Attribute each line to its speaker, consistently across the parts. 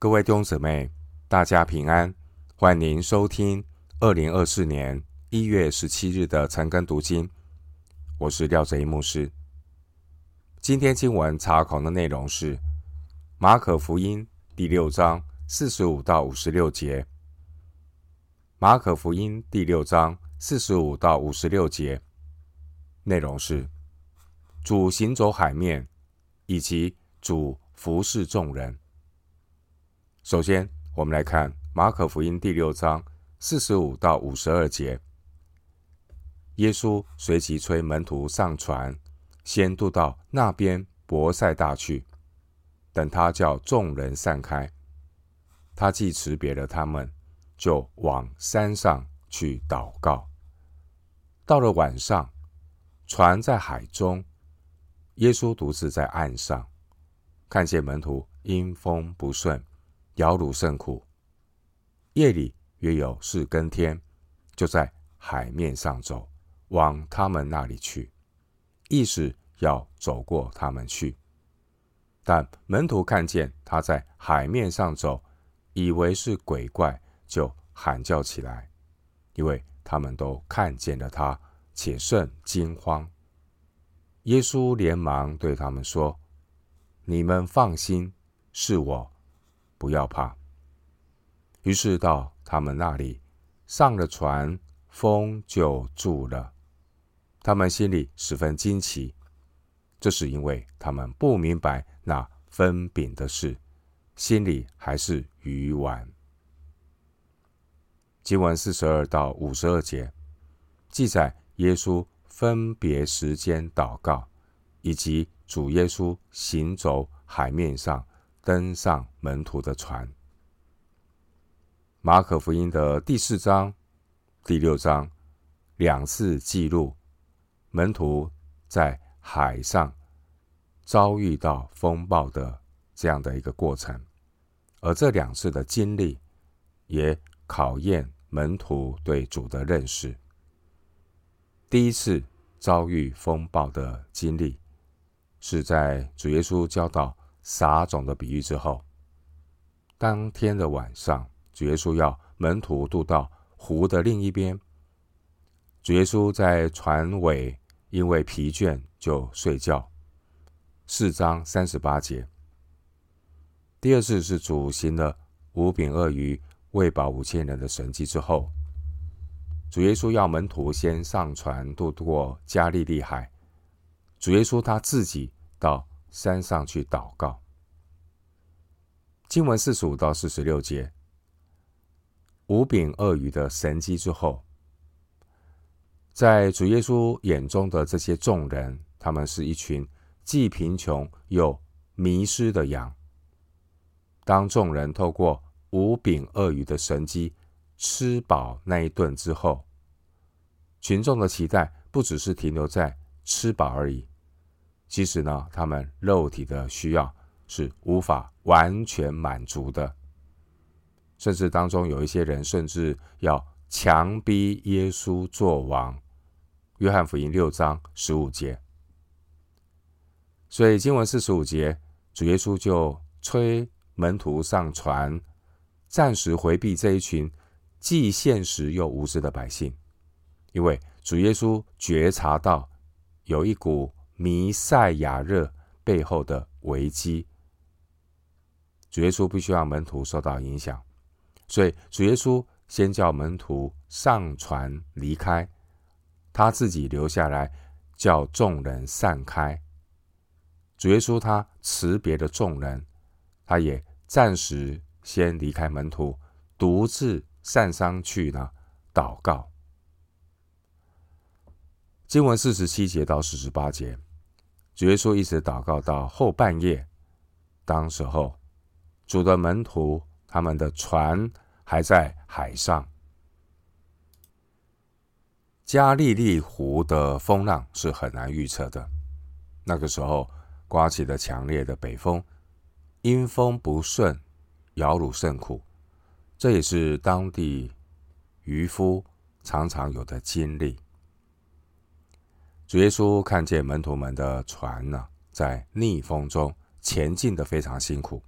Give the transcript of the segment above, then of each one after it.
Speaker 1: 各位弟兄姊妹，大家平安，欢迎收听二零二四年一月十七日的晨更读经。我是廖哲一牧师。今天经文查考的内容是马可福音第六章四十五到五十六节。马可福音第六章四十五到五十六节内容是主行走海面，以及主服侍众人。首先，我们来看马可福音第六章四十五到五十二节。耶稣随即催门徒上船，先渡到那边伯赛大去。等他叫众人散开，他既辞别了他们，就往山上去祷告。到了晚上，船在海中，耶稣独自在岸上，看见门徒因风不顺。摇橹甚苦，夜里约有四更天，就在海面上走，往他们那里去，意思要走过他们去。但门徒看见他在海面上走，以为是鬼怪，就喊叫起来，因为他们都看见了他，且甚惊慌。耶稣连忙对他们说：“你们放心，是我。”不要怕。于是到他们那里，上了船，风就住了。他们心里十分惊奇，这是因为他们不明白那分饼的事，心里还是愚顽。经文四十二到五十二节记载耶稣分别时间祷告，以及主耶稣行走海面上。登上门徒的船。马可福音的第四章、第六章两次记录门徒在海上遭遇到风暴的这样的一个过程，而这两次的经历也考验门徒对主的认识。第一次遭遇风暴的经历是在主耶稣教导。撒种的比喻之后，当天的晚上，主耶稣要门徒渡到湖的另一边。主耶稣在船尾，因为疲倦就睡觉。四章三十八节。第二次是主行了五饼二鱼喂饱五千人的神迹之后，主耶稣要门徒先上船渡过加利利海。主耶稣他自己到。山上去祷告。经文四十五到四十六节，五饼二鱼的神迹之后，在主耶稣眼中的这些众人，他们是一群既贫穷又迷失的羊。当众人透过五饼二鱼的神迹吃饱那一顿之后，群众的期待不只是停留在吃饱而已。其实呢，他们肉体的需要是无法完全满足的，甚至当中有一些人甚至要强逼耶稣做王。约翰福音六章十五节。所以经文四十五节，主耶稣就催门徒上船，暂时回避这一群既现实又无知的百姓，因为主耶稣觉察到有一股。弥赛亚热背后的危机，主耶稣必须让门徒受到影响，所以主耶稣先叫门徒上船离开，他自己留下来叫众人散开。主耶稣他辞别了众人，他也暂时先离开门徒，独自上山去呢祷告。经文四十七节到四十八节。主耶稣一直祷告到后半夜，当时候，主的门徒他们的船还在海上。加利利湖的风浪是很难预测的，那个时候刮起了强烈的北风，因风不顺，摇橹甚苦，这也是当地渔夫常常有的经历。主耶稣看见门徒们的船呢，在逆风中前进的非常辛苦。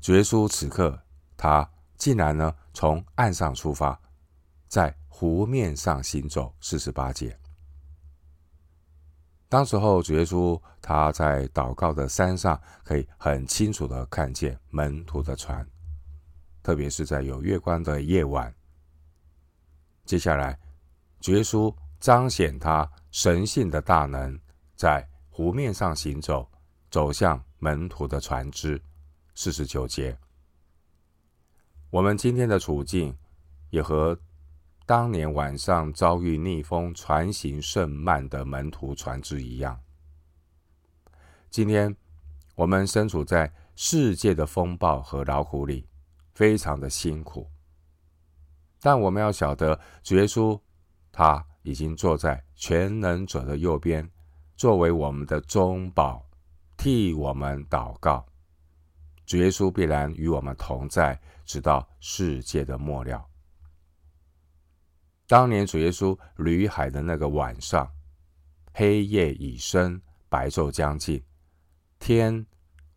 Speaker 1: 主耶稣此刻他竟然呢从岸上出发，在湖面上行走四十八节。当时候，主耶稣他在祷告的山上，可以很清楚的看见门徒的船，特别是在有月光的夜晚。接下来，主耶稣彰显他神性的大能，在湖面上行走，走向门徒的船只。四十九节，我们今天的处境也和当年晚上遭遇逆风、船行甚慢的门徒船只一样。今天我们身处在世界的风暴和老虎里，非常的辛苦。但我们要晓得，主耶稣他已经坐在全能者的右边，作为我们的中保，替我们祷告。主耶稣必然与我们同在，直到世界的末了。当年主耶稣旅海的那个晚上，黑夜已深，白昼将近，天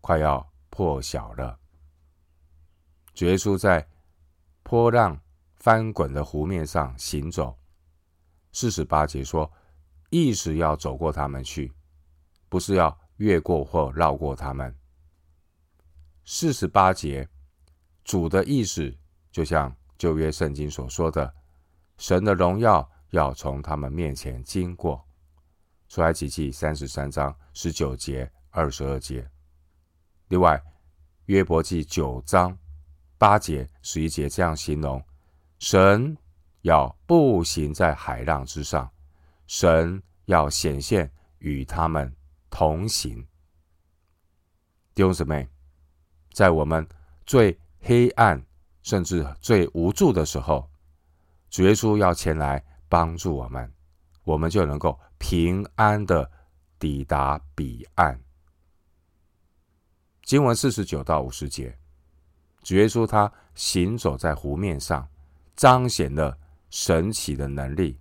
Speaker 1: 快要破晓了。主耶稣在波浪翻滚的湖面上行走，四十八节说，意识要走过他们去，不是要越过或绕过他们。四十八节，主的意识就像旧约圣经所说的，神的荣耀要从他们面前经过。出埃及记三十三章十九节、二十二节。另外，约伯记九章八节、十一节这样形容。神要步行在海浪之上，神要显现与他们同行。弟兄姊妹，在我们最黑暗甚至最无助的时候，主耶稣要前来帮助我们，我们就能够平安的抵达彼岸。经文四十九到五十节，主耶稣他行走在湖面上。彰显了神奇的能力，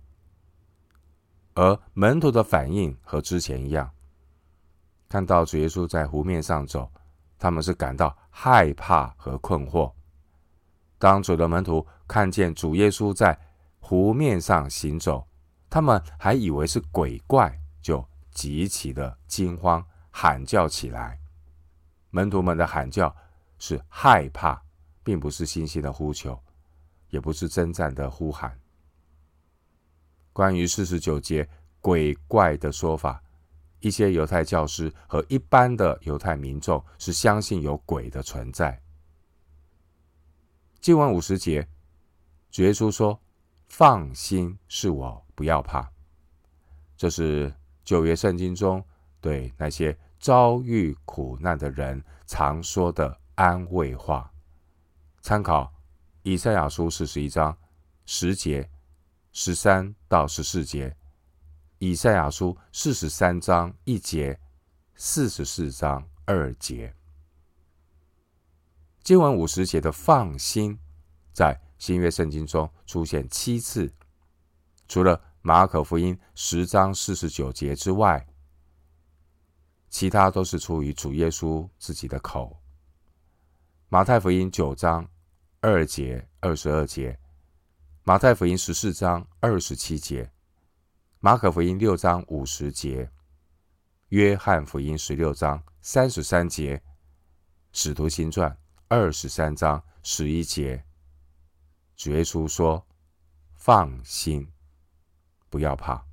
Speaker 1: 而门徒的反应和之前一样，看到主耶稣在湖面上走，他们是感到害怕和困惑。当主的门徒看见主耶稣在湖面上行走，他们还以为是鬼怪，就极其的惊慌，喊叫起来。门徒们的喊叫是害怕，并不是信心的呼求。也不是征战的呼喊。关于四十九节鬼怪的说法，一些犹太教师和一般的犹太民众是相信有鬼的存在。经文五十节，主耶稣说：“放心，是我，不要怕。”这是旧约圣经中对那些遭遇苦难的人常说的安慰话。参考。以赛亚书四十一章十节、十三到十四节，以赛亚书四十三章一节、四十四章二节。经文五十节的放心，在新约圣经中出现七次，除了马可福音十章四十九节之外，其他都是出于主耶稣自己的口。马太福音九章。二节、二十二节，马太福音十四章二十七节，马可福音六章五十节，约翰福音十六章三十三节，使徒行传二十三章十一节，主耶稣说：“放心，不要怕。”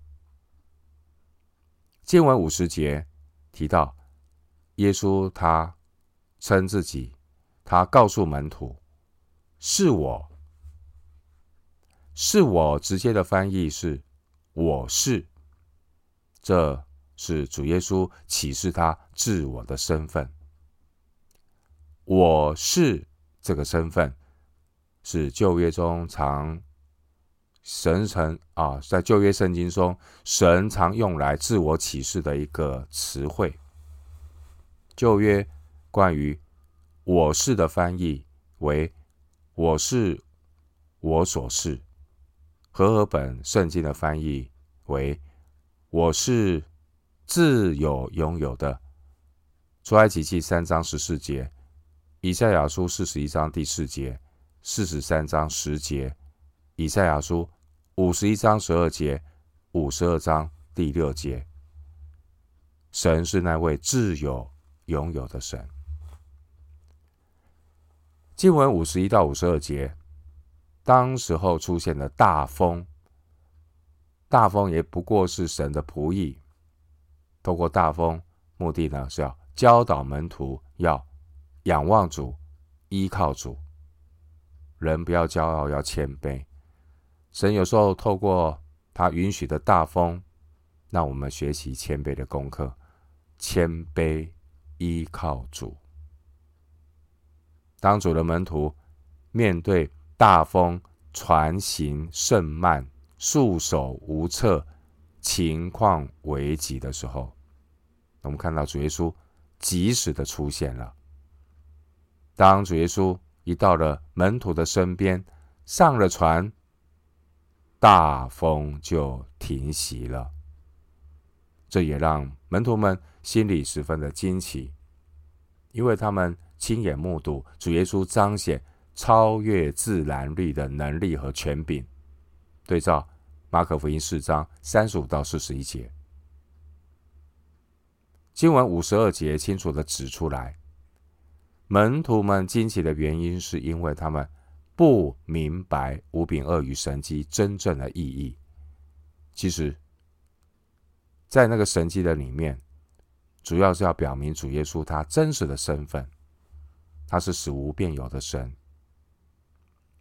Speaker 1: 经文五十节提到耶稣，他称自己，他告诉门徒。是我，是我。直接的翻译是“我是”，这是主耶稣启示他自我的身份。我是这个身份，是旧约中常神曾啊，在旧约圣经中神常用来自我启示的一个词汇。旧约关于“我是”的翻译为。我是我所是，和合本圣经的翻译为“我是自有拥有的”。出埃及记三章十四节，以赛亚书四十一章第四节，四十三章十节，以赛亚书五十一章十二节，五十二章第六节。神是那位自有、拥有的神。经文五十一到五十二节，当时候出现了大风，大风也不过是神的仆役，透过大风，目的呢是要教导门徒要仰望主、依靠主。人不要骄傲，要谦卑。神有时候透过他允许的大风，让我们学习谦卑的功课。谦卑依靠主。当主的门徒面对大风、船行甚慢、束手无策、情况危急的时候，我们看到主耶稣及时的出现了。当主耶稣一到了门徒的身边，上了船，大风就停息了。这也让门徒们心里十分的惊奇，因为他们亲眼目睹主耶稣彰显超越自然律的能力和权柄。对照马可福音四章三十五到四十一节，经文五十二节清楚的指出来，门徒们惊奇的原因是因为他们不明白五饼二鱼神迹真正的意义。其实。在那个神迹的里面，主要是要表明主耶稣他真实的身份，他是使无变有的神。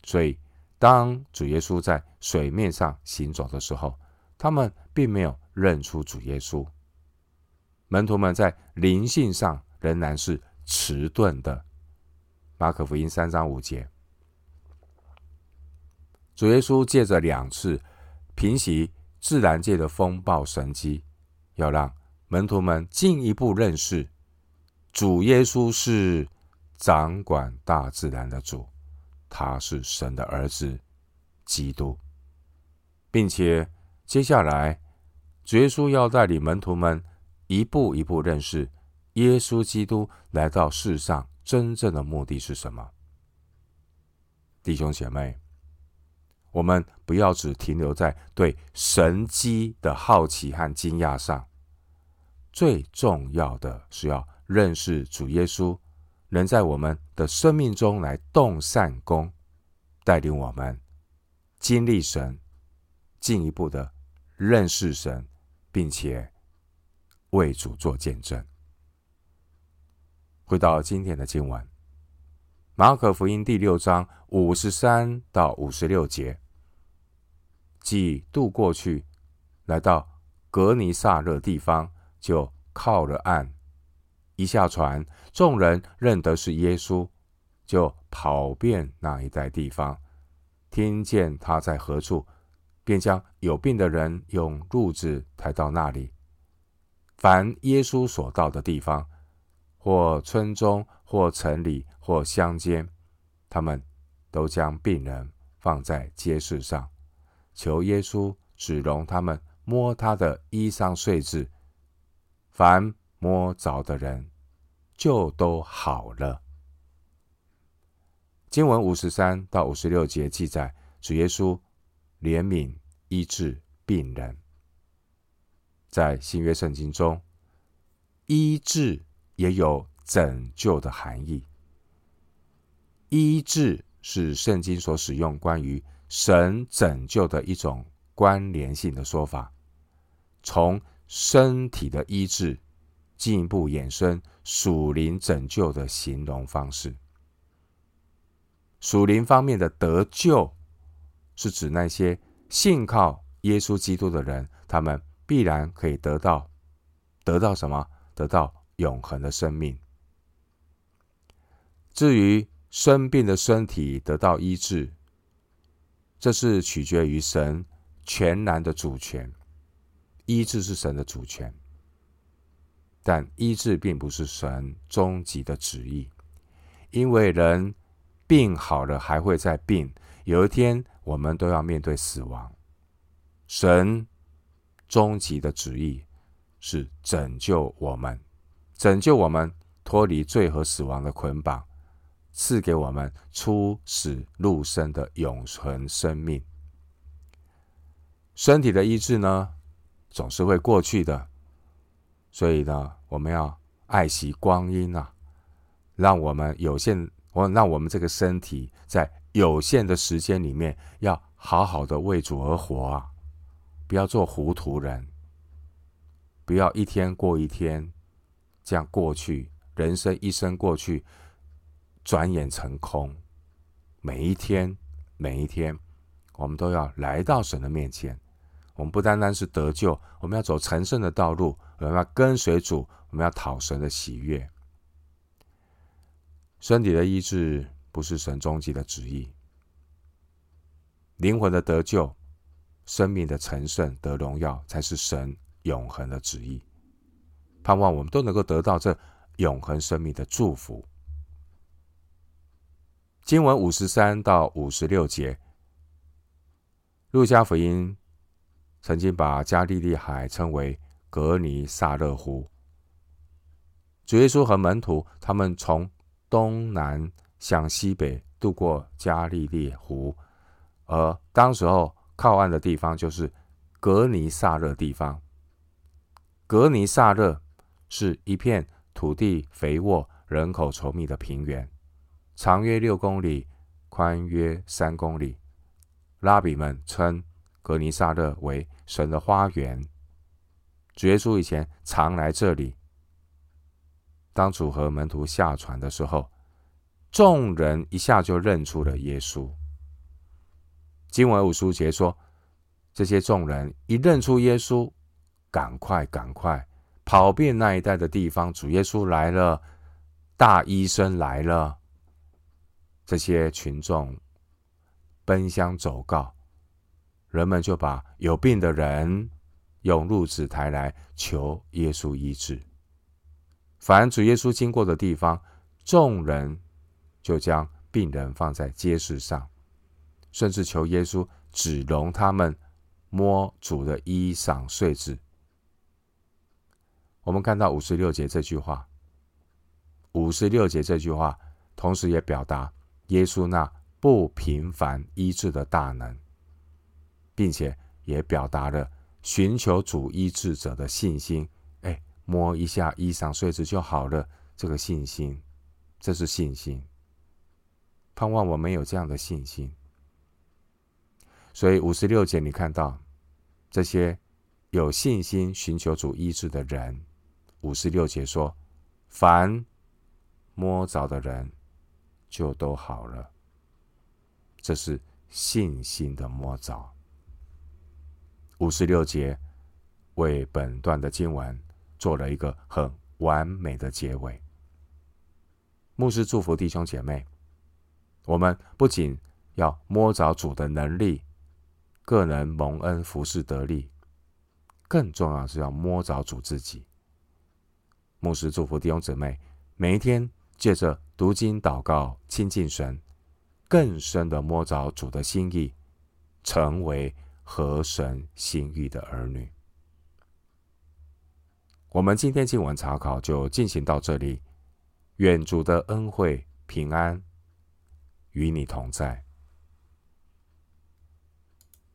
Speaker 1: 所以，当主耶稣在水面上行走的时候，他们并没有认出主耶稣。门徒们在灵性上仍然是迟钝的。马可福音三章五节，主耶稣借着两次平息自然界的风暴神迹。要让门徒们进一步认识主耶稣是掌管大自然的主，他是神的儿子，基督，并且接下来主耶稣要带领门徒们一步一步认识耶稣基督来到世上真正的目的是什么。弟兄姐妹，我们不要只停留在对神迹的好奇和惊讶上，最重要的是要认识主耶稣，能在我们的生命中来动善工，带领我们经历神，进一步的认识神，并且为主做见证。回到今天的经文。马可福音第六章五十三到五十六节，既渡过去，来到革尼撒勒地方，就靠了岸。一下船，众人认得是耶稣，就跑遍那一带地方，听见他在何处，便将有病的人用褥子抬到那里。凡耶稣所到的地方，或村中，或城里，或乡间，他们都将病人放在街市上，求耶稣只容他们摸他的衣裳繸子，凡摸着的人就都好了。经文五十三到五十六节记载，主耶稣怜悯医治病人。在新约圣经中，医治。也有拯救的含义。医治是圣经所使用关于神拯救的一种关联性的说法，从身体的医治进一步衍生属灵拯救的形容方式。属灵方面的得救，是指那些信靠耶稣基督的人，他们必然可以得到，得到什么？得到。永恒的生命。至于生病的身体得到医治，这是取决于神全然的主权。医治是神的主权，但医治并不是神终极的旨意，因为人病好了还会再病，有一天我们都要面对死亡。神终极的旨意是拯救我们。拯救我们脱离罪和死亡的捆绑，赐给我们出死入生的永恒生命。身体的医治呢，总是会过去的，所以呢，我们要爱惜光阴啊，让我们有限，我让我们这个身体在有限的时间里面，要好好的为主而活啊，不要做糊涂人，不要一天过一天，这样过去，人生一生过去，转眼成空。每一天，每一天，我们都要来到神的面前。我们不单单是得救，我们要走成圣的道路，我们要跟随主，我们要讨神的喜悦。身体的医治不是神终极的旨意，灵魂的得救、生命的成圣得荣耀，才是神永恒的旨意。盼望我们都能够得到这永恒生命的祝福。经文五十三到五十六节，路加福音。曾经把加利利海称为格尼萨勒湖。主耶稣和门徒他们从东南向西北渡过加利利湖，而当时候靠岸的地方就是格尼萨勒地方。格尼萨勒是一片土地肥沃、人口稠密的平原，长约六公里，宽约三公里。拉比们称。格尼萨勒为神的花园，主耶稣以前常来这里。当主和门徒下船的时候，众人一下就认出了耶稣。经文五书节说，这些众人一认出耶稣，赶快赶快跑遍那一带的地方。主耶稣来了，大医生来了。这些群众奔相走告。人们就把有病的人涌入指台来求耶稣医治。凡主耶稣经过的地方，众人就将病人放在街市上，甚至求耶稣只容他们摸主的衣裳繸子。我们看到五十六节这句话，五十六节这句话，同时也表达耶稣那不平凡医治的大能。并且也表达了寻求主医治者的信心。哎，摸一下衣裳繸子就好了，这个信心，这是信心。盼望我们有这样的信心。所以五十六节，你看到这些有信心寻求主医治的人，五十六节说：“凡摸着的人，就都好了。”这是信心的摸着。五十六节为本段的经文做了一个很完美的结尾。牧师祝福弟兄姐妹，我们不仅要摸着主的能力，各人蒙恩服侍得力，更重要是要摸着主自己。牧师祝福弟兄姊妹，每一天借着读经祷告亲近神，更深的摸着主的心意，成为。和神心意的儿女，我们今天经文查考就进行到这里。愿主的恩惠平安与你同在。